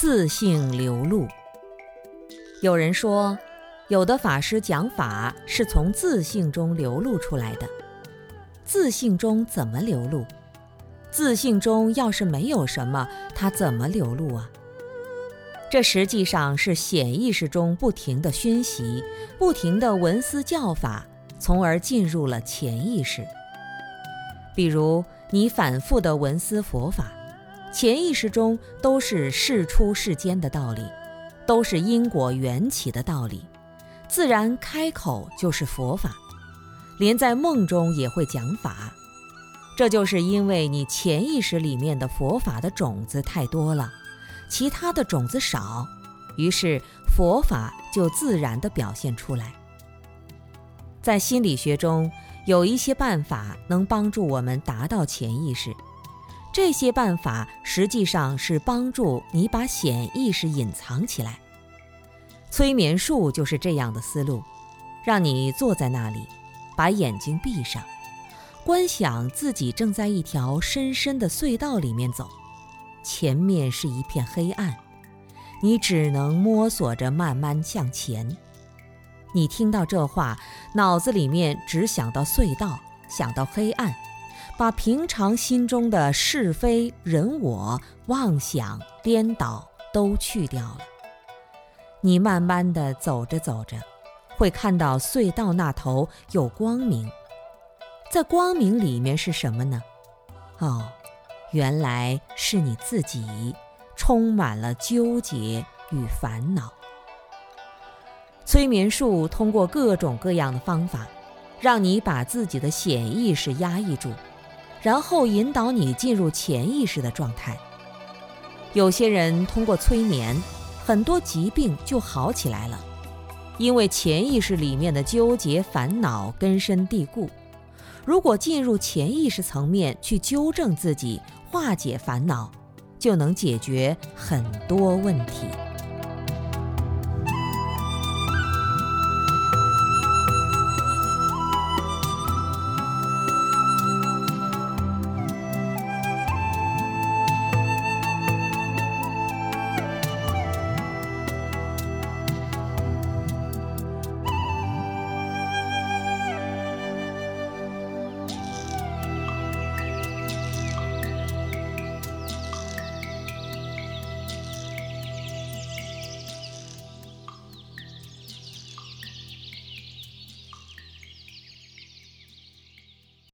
自性流露。有人说，有的法师讲法是从自性中流露出来的。自性中怎么流露？自性中要是没有什么，它怎么流露啊？这实际上是显意识中不停的熏习，不停的闻思教法，从而进入了潜意识。比如你反复的闻思佛法。潜意识中都是事出世间的道理，都是因果缘起的道理，自然开口就是佛法，连在梦中也会讲法。这就是因为你潜意识里面的佛法的种子太多了，其他的种子少，于是佛法就自然的表现出来。在心理学中，有一些办法能帮助我们达到潜意识。这些办法实际上是帮助你把显意识隐藏起来。催眠术就是这样的思路，让你坐在那里，把眼睛闭上，观想自己正在一条深深的隧道里面走，前面是一片黑暗，你只能摸索着慢慢向前。你听到这话，脑子里面只想到隧道，想到黑暗。把平常心中的是非人我妄想颠倒都去掉了，你慢慢的走着走着，会看到隧道那头有光明，在光明里面是什么呢？哦，原来是你自己，充满了纠结与烦恼。催眠术通过各种各样的方法，让你把自己的潜意识压抑住。然后引导你进入潜意识的状态。有些人通过催眠，很多疾病就好起来了，因为潜意识里面的纠结烦恼根深蒂固。如果进入潜意识层面去纠正自己、化解烦恼，就能解决很多问题。